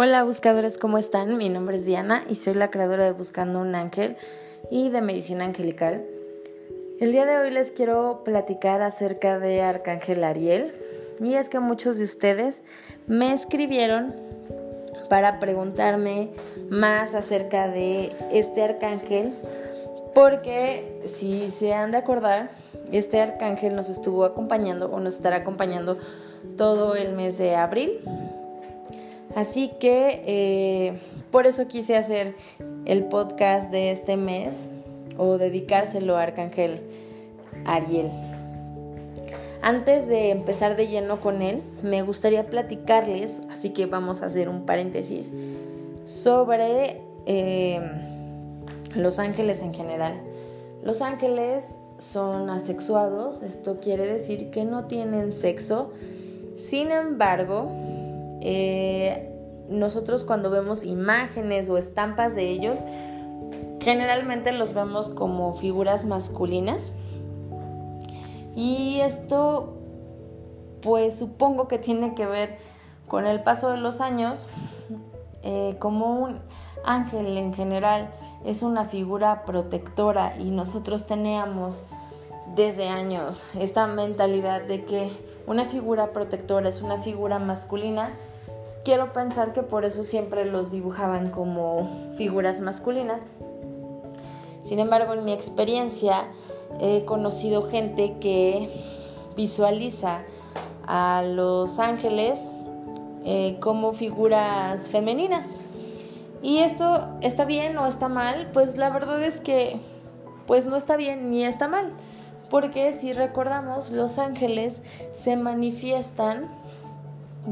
Hola buscadores, ¿cómo están? Mi nombre es Diana y soy la creadora de Buscando un Ángel y de Medicina Angelical. El día de hoy les quiero platicar acerca de Arcángel Ariel y es que muchos de ustedes me escribieron para preguntarme más acerca de este arcángel porque si se han de acordar, este arcángel nos estuvo acompañando o nos estará acompañando todo el mes de abril Así que eh, por eso quise hacer el podcast de este mes o dedicárselo a Arcángel Ariel. Antes de empezar de lleno con él, me gustaría platicarles, así que vamos a hacer un paréntesis, sobre eh, los ángeles en general. Los ángeles son asexuados, esto quiere decir que no tienen sexo, sin embargo, eh, nosotros cuando vemos imágenes o estampas de ellos, generalmente los vemos como figuras masculinas. Y esto, pues supongo que tiene que ver con el paso de los años, eh, como un ángel en general es una figura protectora y nosotros teníamos desde años esta mentalidad de que una figura protectora es una figura masculina quiero pensar que por eso siempre los dibujaban como figuras masculinas. Sin embargo, en mi experiencia he conocido gente que visualiza a los ángeles eh, como figuras femeninas. Y esto está bien o está mal, pues la verdad es que pues no está bien ni está mal, porque si recordamos, los ángeles se manifiestan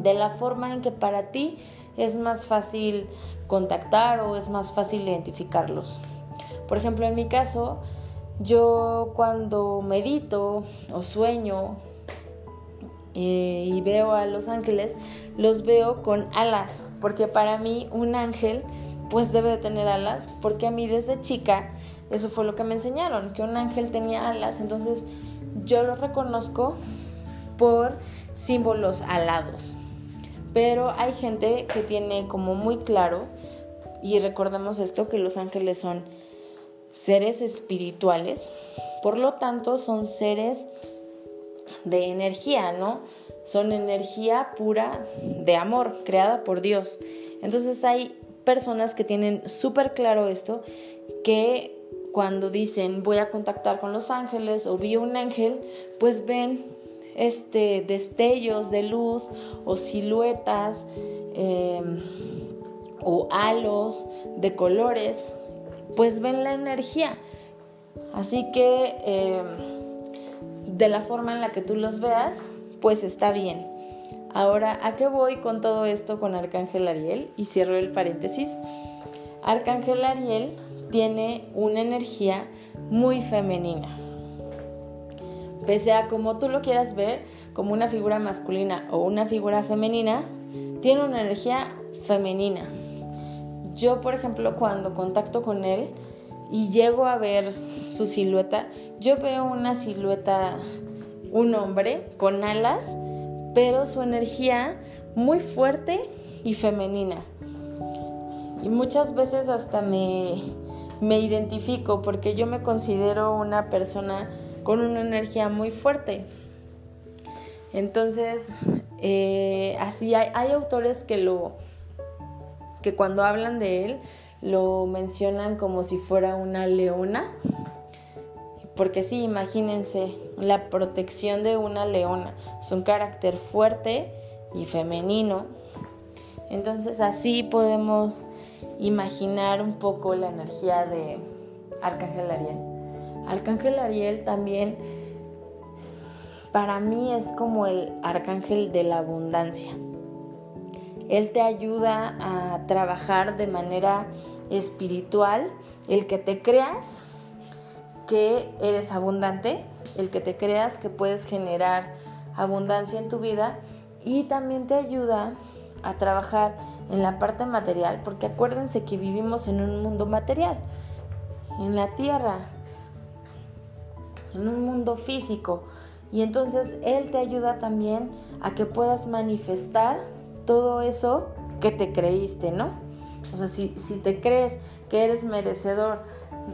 de la forma en que para ti es más fácil contactar o es más fácil identificarlos. Por ejemplo, en mi caso, yo cuando medito o sueño eh, y veo a los ángeles, los veo con alas, porque para mí un ángel pues debe de tener alas, porque a mí desde chica eso fue lo que me enseñaron, que un ángel tenía alas, entonces yo lo reconozco por símbolos alados. Pero hay gente que tiene como muy claro, y recordemos esto, que los ángeles son seres espirituales, por lo tanto son seres de energía, ¿no? Son energía pura de amor, creada por Dios. Entonces hay personas que tienen súper claro esto, que cuando dicen voy a contactar con los ángeles o vi un ángel, pues ven este, destellos de luz o siluetas em, o halos de colores, pues ven la energía. Así que em, de la forma en la que tú los veas, pues está bien. Ahora, ¿a qué voy con todo esto con Arcángel Ariel? Y cierro el paréntesis. Arcángel Ariel tiene una energía muy femenina pese a como tú lo quieras ver, como una figura masculina o una figura femenina, tiene una energía femenina. Yo, por ejemplo, cuando contacto con él y llego a ver su silueta, yo veo una silueta, un hombre con alas, pero su energía muy fuerte y femenina. Y muchas veces hasta me, me identifico porque yo me considero una persona con una energía muy fuerte. Entonces, eh, así hay, hay, autores que lo que cuando hablan de él lo mencionan como si fuera una leona. Porque sí, imagínense la protección de una leona. Es un carácter fuerte y femenino. Entonces así podemos imaginar un poco la energía de Arcángel Ariel. Arcángel Ariel también para mí es como el arcángel de la abundancia. Él te ayuda a trabajar de manera espiritual, el que te creas que eres abundante, el que te creas que puedes generar abundancia en tu vida y también te ayuda a trabajar en la parte material, porque acuérdense que vivimos en un mundo material, en la tierra, en un mundo físico. Y entonces Él te ayuda también a que puedas manifestar todo eso que te creíste, ¿no? O sea, si, si te crees que eres merecedor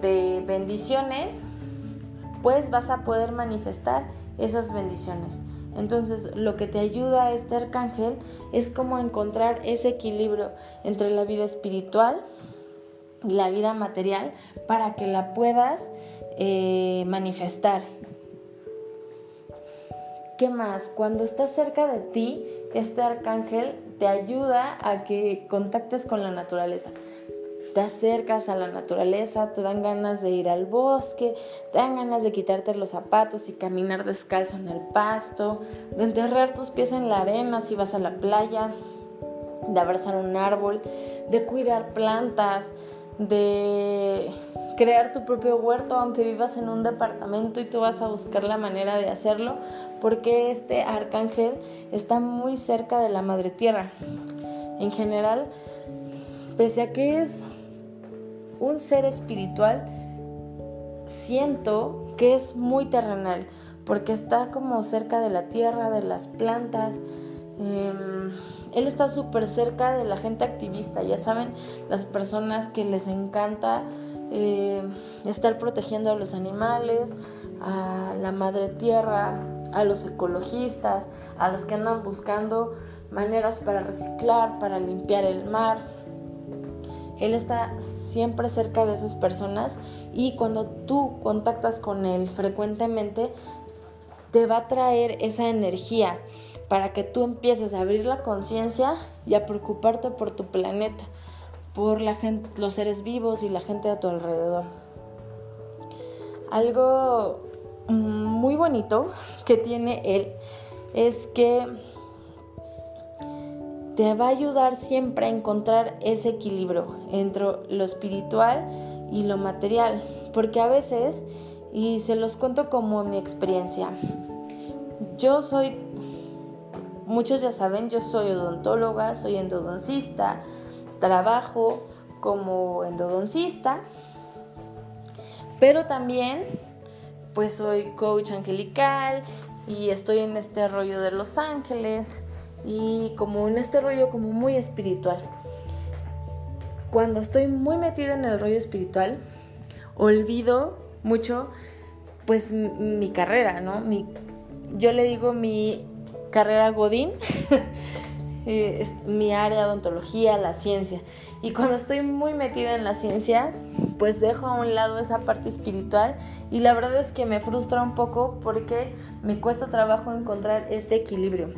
de bendiciones, pues vas a poder manifestar esas bendiciones. Entonces, lo que te ayuda este arcángel es como encontrar ese equilibrio entre la vida espiritual y la vida material para que la puedas eh, manifestar. ¿Qué más? Cuando estás cerca de ti, este arcángel te ayuda a que contactes con la naturaleza te acercas a la naturaleza, te dan ganas de ir al bosque, te dan ganas de quitarte los zapatos y caminar descalzo en el pasto, de enterrar tus pies en la arena si vas a la playa, de abrazar un árbol, de cuidar plantas, de crear tu propio huerto aunque vivas en un departamento y tú vas a buscar la manera de hacerlo porque este arcángel está muy cerca de la madre tierra. En general, pese a que es un ser espiritual, siento que es muy terrenal, porque está como cerca de la tierra, de las plantas. Em, él está súper cerca de la gente activista, ya saben, las personas que les encanta em, estar protegiendo a los animales, a la madre tierra, a los ecologistas, a los que andan buscando maneras para reciclar, para limpiar el mar. Él está siempre cerca de esas personas y cuando tú contactas con Él frecuentemente, te va a traer esa energía para que tú empieces a abrir la conciencia y a preocuparte por tu planeta, por la gente, los seres vivos y la gente a tu alrededor. Algo muy bonito que tiene él es que te va a ayudar siempre a encontrar ese equilibrio entre lo espiritual y lo material, porque a veces, y se los cuento como mi experiencia, yo soy, muchos ya saben, yo soy odontóloga, soy endodoncista, trabajo como endodoncista, pero también pues soy coach angelical y estoy en este rollo de Los Ángeles y como en este rollo como muy espiritual. Cuando estoy muy metida en el rollo espiritual, olvido mucho pues mi carrera, ¿no? Mi, yo le digo mi carrera Godín, eh, mi área de odontología, la ciencia. Y cuando estoy muy metida en la ciencia, pues dejo a un lado esa parte espiritual y la verdad es que me frustra un poco porque me cuesta trabajo encontrar este equilibrio.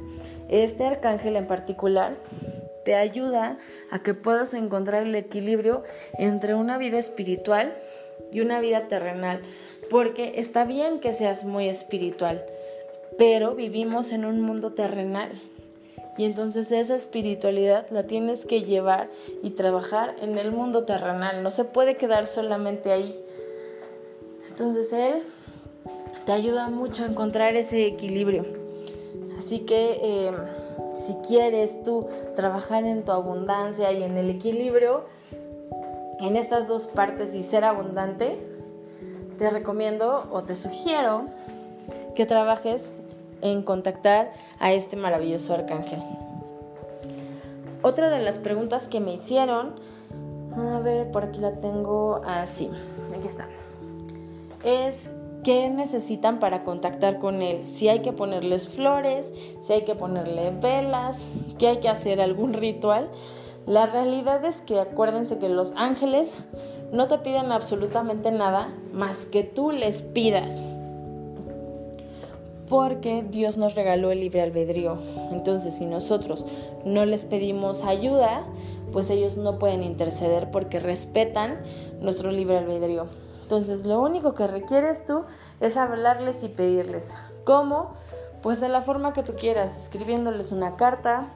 Este arcángel en particular te ayuda a que puedas encontrar el equilibrio entre una vida espiritual y una vida terrenal, porque está bien que seas muy espiritual, pero vivimos en un mundo terrenal. Y entonces esa espiritualidad la tienes que llevar y trabajar en el mundo terrenal. No se puede quedar solamente ahí. Entonces Él te ayuda mucho a encontrar ese equilibrio. Así que eh, si quieres tú trabajar en tu abundancia y en el equilibrio, en estas dos partes y ser abundante, te recomiendo o te sugiero que trabajes en contactar a este maravilloso arcángel. Otra de las preguntas que me hicieron, a ver, por aquí la tengo así, aquí está, es qué necesitan para contactar con él, si hay que ponerles flores, si hay que ponerle velas, que hay que hacer algún ritual. La realidad es que acuérdense que los ángeles no te piden absolutamente nada más que tú les pidas. Porque Dios nos regaló el libre albedrío. Entonces, si nosotros no les pedimos ayuda, pues ellos no pueden interceder porque respetan nuestro libre albedrío. Entonces, lo único que requieres tú es hablarles y pedirles. ¿Cómo? Pues de la forma que tú quieras, escribiéndoles una carta,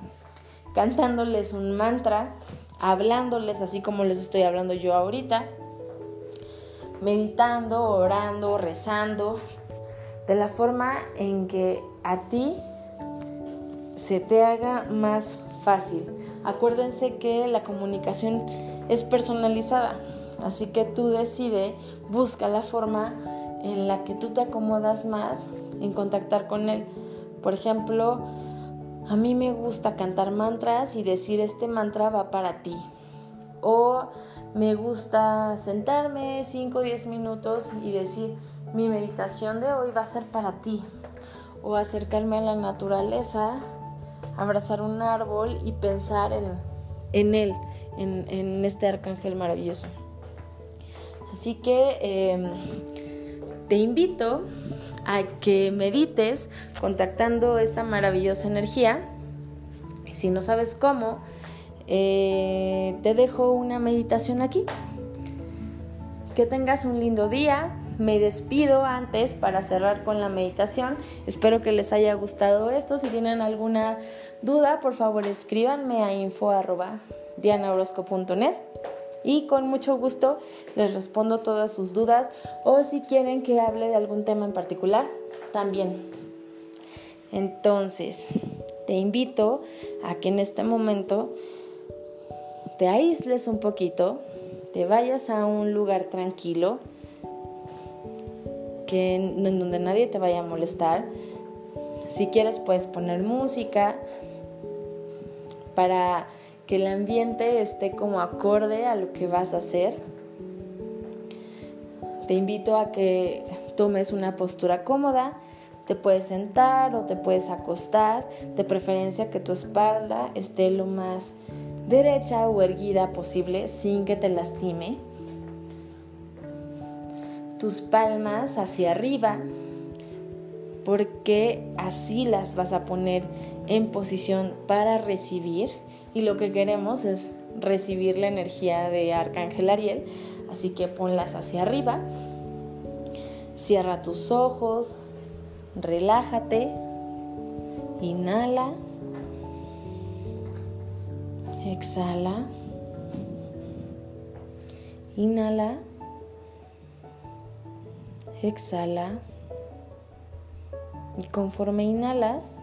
cantándoles un mantra, hablándoles así como les estoy hablando yo ahorita, meditando, orando, rezando, de la forma en que a ti se te haga más fácil. Acuérdense que la comunicación es personalizada. Así que tú decide, busca la forma en la que tú te acomodas más en contactar con él. Por ejemplo, a mí me gusta cantar mantras y decir este mantra va para ti. O me gusta sentarme 5 o 10 minutos y decir mi meditación de hoy va a ser para ti. O acercarme a la naturaleza, abrazar un árbol y pensar en, él, en, este arcángel maravilloso. Así que em, te invito a que medites contactando esta maravillosa energía. Si no sabes cómo, eh, te dejo una meditación aquí. Que tengas un lindo día. Me despido antes para cerrar con la meditación. Espero que les haya gustado esto. Si tienen alguna duda, por favor escríbanme a info.dianaorosco.net y con mucho gusto les respondo todas sus dudas o si quieren que hable de algún tema en particular, también. Entonces, te invito a que en este momento te aísles un poquito, te vayas a un lugar tranquilo, que en donde nadie te vaya a molestar. Si quieres puedes poner música para que el ambiente esté como acorde a lo que vas a hacer. Te invito a que tomes una postura cómoda, te puedes sentar o te puedes acostar, de preferencia que tu espalda esté lo más derecha o erguida posible sin que te lastime. Tus palmas hacia arriba, porque así las vas a poner en posición para recibir y lo que queremos es recibir la energía de Arcángel Ariel, así que ponlas hacia arriba, cierra tus ojos, relájate, inhala, exhala, inhala, exhala y conforme inhalas,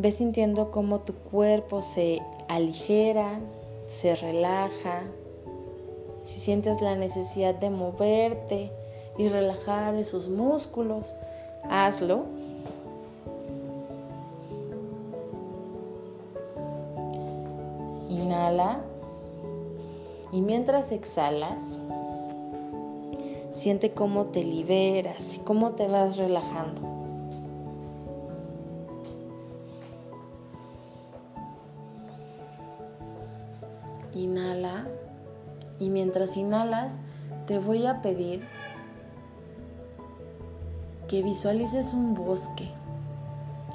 Ves sintiendo cómo tu cuerpo se aligera, se relaja. Si sientes la necesidad de moverte y relajar esos músculos, hazlo. Inhala. Y mientras exhalas, siente cómo te liberas y cómo te vas relajando. Inhala y mientras inhalas te voy a pedir que visualices un bosque.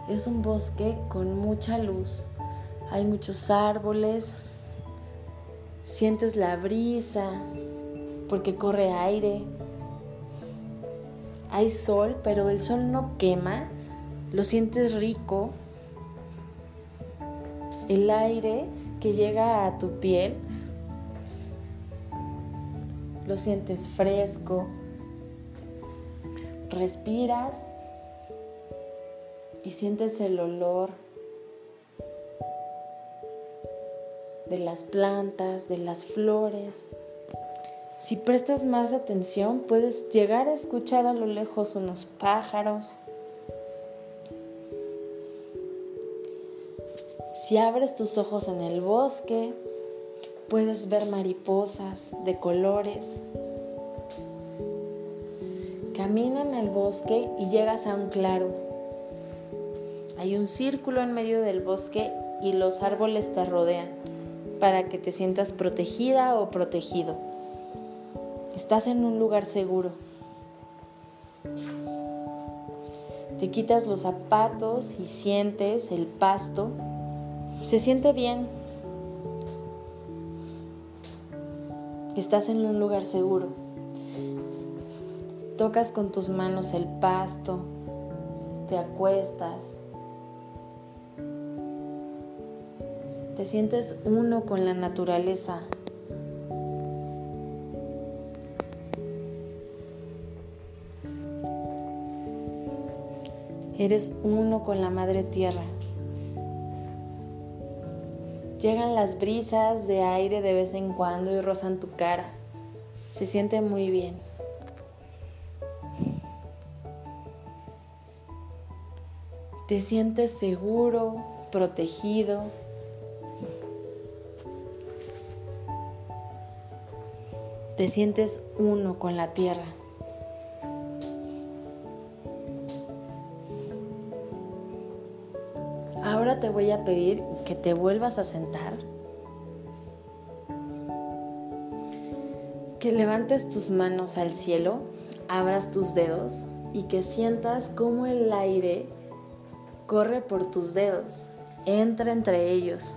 Es un bosque con mucha luz. Hay muchos árboles. Sientes la brisa porque corre aire. Hay sol, pero el sol no quema. Lo sientes rico. El aire que llega a tu piel, lo sientes fresco, respiras y sientes el olor de las plantas, de las flores. Si prestas más atención, puedes llegar a escuchar a lo lejos unos pájaros, Si abres tus ojos en el bosque, puedes ver mariposas de colores. Camina en el bosque y llegas a un claro. Hay un círculo en medio del bosque y los árboles te rodean para que te sientas protegida o protegido. Estás en un lugar seguro. Te quitas los zapatos y sientes el pasto se siente bien. Estás en un lugar seguro. Tocas con tus manos el pasto, te acuestas, te sientes uno con la naturaleza. Eres uno con la madre tierra. Llegan las brisas de aire de vez en cuando y rozan tu cara. Se siente muy bien. Te sientes seguro, protegido. Te sientes uno con la tierra. Te voy a pedir que te vuelvas a sentar, que levantes tus manos al cielo, abras tus dedos y que sientas cómo el aire corre por tus dedos, entra entre ellos.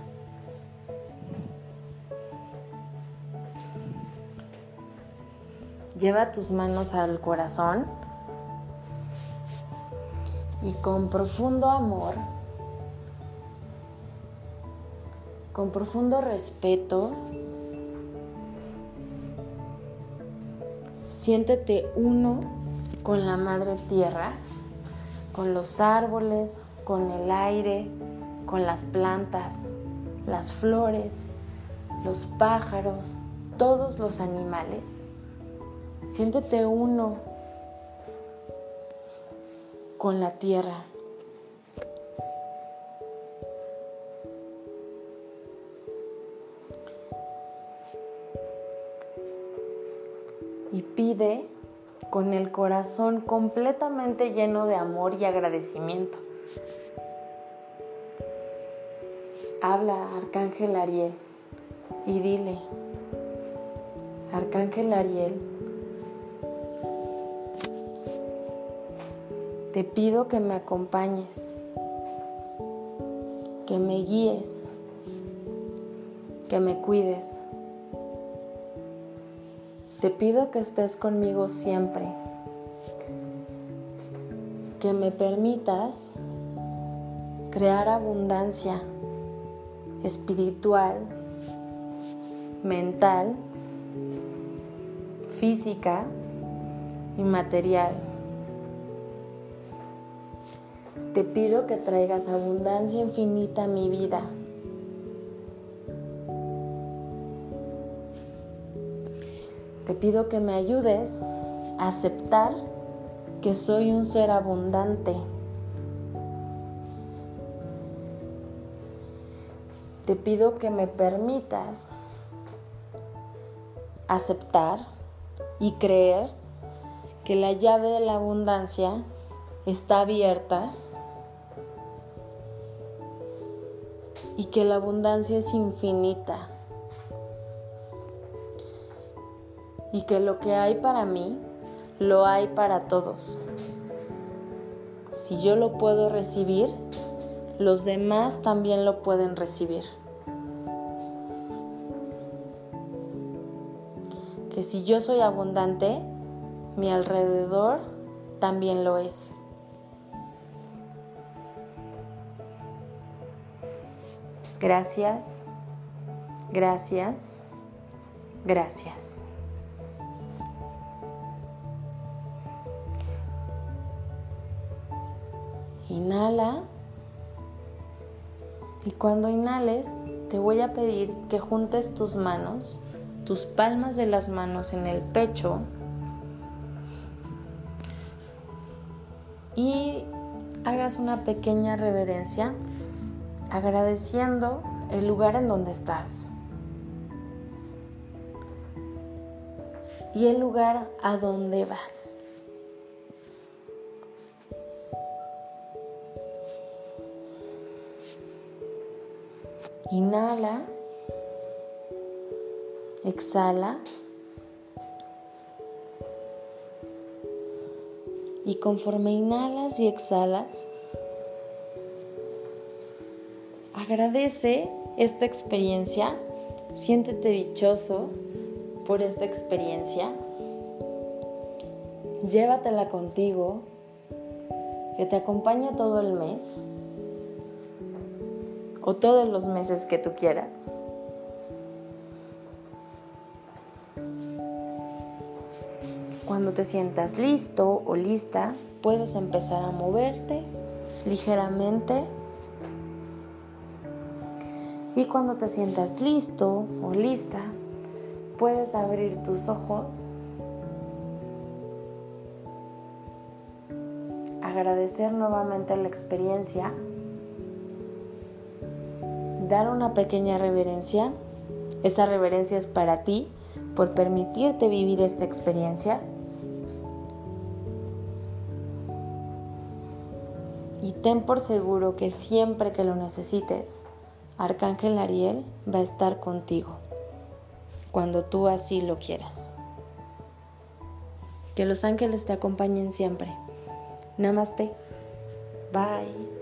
Lleva tus manos al corazón y con profundo amor con profundo respeto, siéntete uno con la madre tierra, con los árboles, con el aire, con las plantas, las flores, los pájaros, todos los animales. Siéntete uno con la tierra. Con el corazón completamente lleno de amor y agradecimiento. Habla Arcángel Ariel y dile, Arcángel Ariel, te pido que me acompañes, que me guíes, que me cuides te pido que estés conmigo siempre, que me permitas crear abundancia espiritual, mental, física y material. Te pido que traigas abundancia infinita a mi vida Te pido que me ayudes a aceptar que soy un ser abundante. Te pido que me permitas aceptar y creer que la llave de la abundancia está abierta y que la abundancia es infinita. Y que lo que hay para mí, lo hay para todos. Si yo lo puedo recibir, los demás también lo pueden recibir. Que si yo soy abundante, mi alrededor también lo es. Gracias, gracias, gracias. Inhala. Y cuando inhales, te voy a pedir que juntes tus manos, tus palmas de las manos en el pecho y hagas una pequeña reverencia agradeciendo el lugar en donde estás y el lugar a donde vas. Inhala. Exhala. Y conforme inhalas y exhalas, agradece esta experiencia, siéntete dichoso por esta experiencia, llévatela contigo, que te acompañe todo el mes o todos los meses que tú quieras. Cuando te sientas listo o lista, puedes empezar a moverte ligeramente. Y cuando te sientas listo o lista, puedes abrir tus ojos, agradecer nuevamente la experiencia, dar una pequeña reverencia. Esta reverencia es para ti por permitirte vivir esta experiencia. Y ten por seguro que siempre que lo necesites, Arcángel Ariel va a estar contigo, cuando tú así lo quieras. Que los ángeles te acompañen siempre. Namaste. Bye.